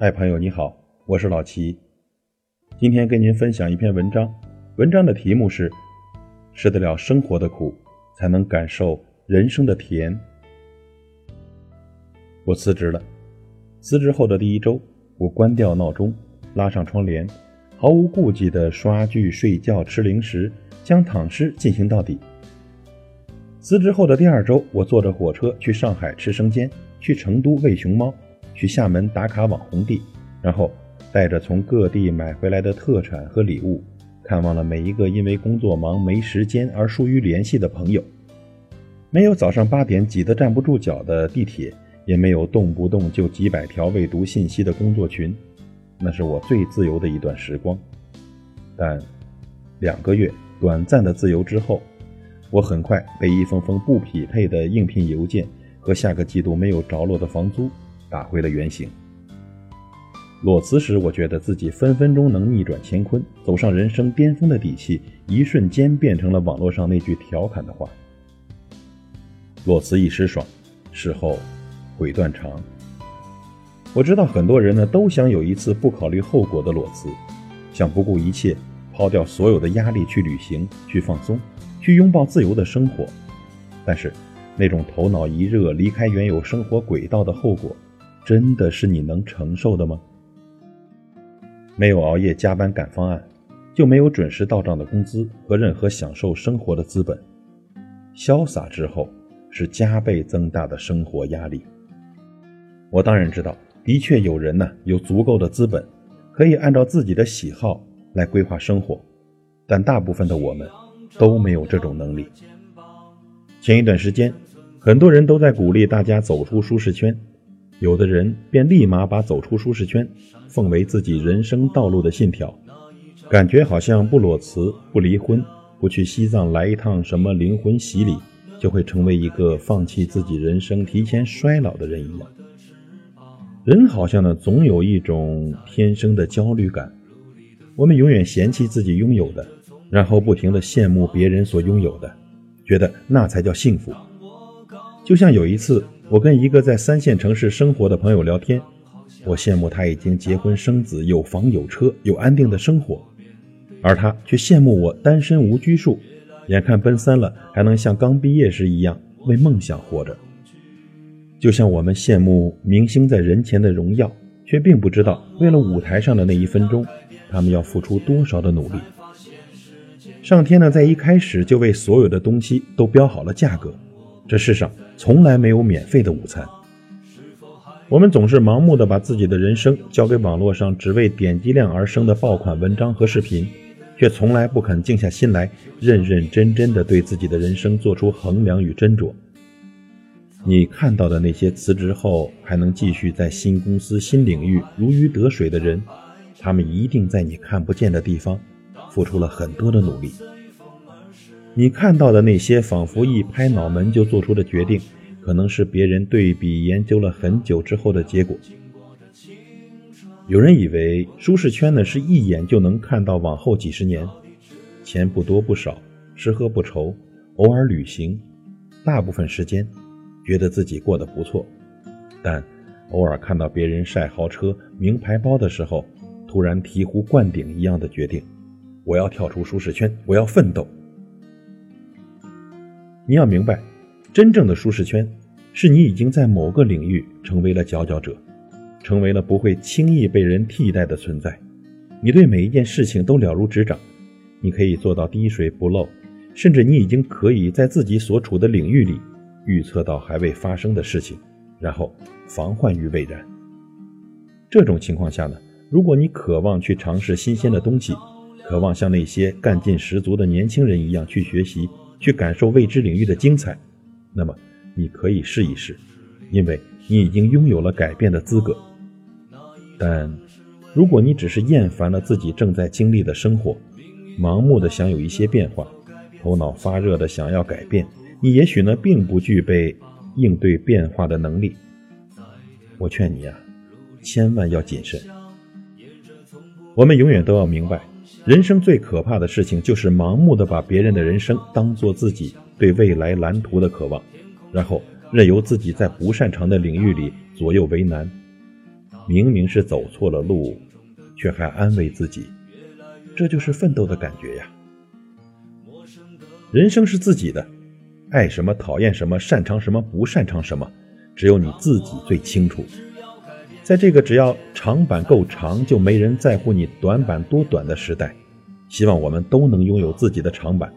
嗨，朋友你好，我是老齐。今天跟您分享一篇文章，文章的题目是“吃得了生活的苦，才能感受人生的甜”。我辞职了，辞职后的第一周，我关掉闹钟，拉上窗帘，毫无顾忌地刷剧、睡觉、吃零食，将躺尸进行到底。辞职后的第二周，我坐着火车去上海吃生煎，去成都喂熊猫。去厦门打卡网红地，然后带着从各地买回来的特产和礼物，看望了每一个因为工作忙没时间而疏于联系的朋友。没有早上八点挤得站不住脚的地铁，也没有动不动就几百条未读信息的工作群，那是我最自由的一段时光。但两个月短暂的自由之后，我很快被一封封不匹配的应聘邮件和下个季度没有着落的房租。打回了原形。裸辞时，我觉得自己分分钟能逆转乾坤，走上人生巅峰的底气，一瞬间变成了网络上那句调侃的话：“裸辞一时爽，事后悔断肠。”我知道很多人呢都想有一次不考虑后果的裸辞，想不顾一切抛掉所有的压力去旅行、去放松、去拥抱自由的生活，但是那种头脑一热离开原有生活轨道的后果。真的是你能承受的吗？没有熬夜加班赶方案，就没有准时到账的工资和任何享受生活的资本。潇洒之后是加倍增大的生活压力。我当然知道，的确有人呢有足够的资本，可以按照自己的喜好来规划生活，但大部分的我们都没有这种能力。前一段时间，很多人都在鼓励大家走出舒适圈。有的人便立马把走出舒适圈奉为自己人生道路的信条，感觉好像不裸辞、不离婚、不去西藏来一趟什么灵魂洗礼，就会成为一个放弃自己人生、提前衰老的人一样。人好像呢，总有一种天生的焦虑感，我们永远嫌弃自己拥有的，然后不停的羡慕别人所拥有的，觉得那才叫幸福。就像有一次。我跟一个在三线城市生活的朋友聊天，我羡慕他已经结婚生子，有房有车，有安定的生活，而他却羡慕我单身无拘束，眼看奔三了还能像刚毕业时一样为梦想活着。就像我们羡慕明星在人前的荣耀，却并不知道为了舞台上的那一分钟，他们要付出多少的努力。上天呢，在一开始就为所有的东西都标好了价格。这世上从来没有免费的午餐。我们总是盲目的把自己的人生交给网络上只为点击量而生的爆款文章和视频，却从来不肯静下心来，认认真真的对自己的人生做出衡量与斟酌。你看到的那些辞职后还能继续在新公司、新领域如鱼得水的人，他们一定在你看不见的地方付出了很多的努力。你看到的那些仿佛一拍脑门就做出的决定，可能是别人对比研究了很久之后的结果。有人以为舒适圈呢是一眼就能看到往后几十年，钱不多不少，吃喝不愁，偶尔旅行，大部分时间觉得自己过得不错，但偶尔看到别人晒豪车、名牌包的时候，突然醍醐灌顶一样的决定：我要跳出舒适圈，我要奋斗。你要明白，真正的舒适圈，是你已经在某个领域成为了佼佼者，成为了不会轻易被人替代的存在。你对每一件事情都了如指掌，你可以做到滴水不漏，甚至你已经可以在自己所处的领域里预测到还未发生的事情，然后防患于未然。这种情况下呢，如果你渴望去尝试新鲜的东西，渴望像那些干劲十足的年轻人一样去学习。去感受未知领域的精彩，那么你可以试一试，因为你已经拥有了改变的资格。但如果你只是厌烦了自己正在经历的生活，盲目的想有一些变化，头脑发热的想要改变，你也许呢并不具备应对变化的能力。我劝你呀，千万要谨慎。我们永远都要明白。人生最可怕的事情，就是盲目的把别人的人生当做自己对未来蓝图的渴望，然后任由自己在不擅长的领域里左右为难。明明是走错了路，却还安慰自己，这就是奋斗的感觉呀。人生是自己的，爱什么、讨厌什么、擅长什么、不擅长什么，只有你自己最清楚。在这个只要长板够长就没人在乎你短板多短的时代，希望我们都能拥有自己的长板，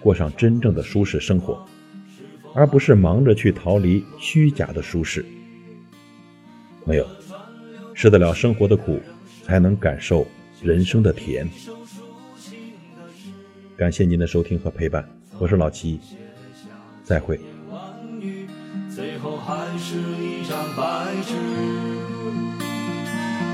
过上真正的舒适生活，而不是忙着去逃离虚假的舒适。没有。吃得了生活的苦，才能感受人生的甜。感谢您的收听和陪伴，我是老齐，再会。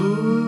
Ooh.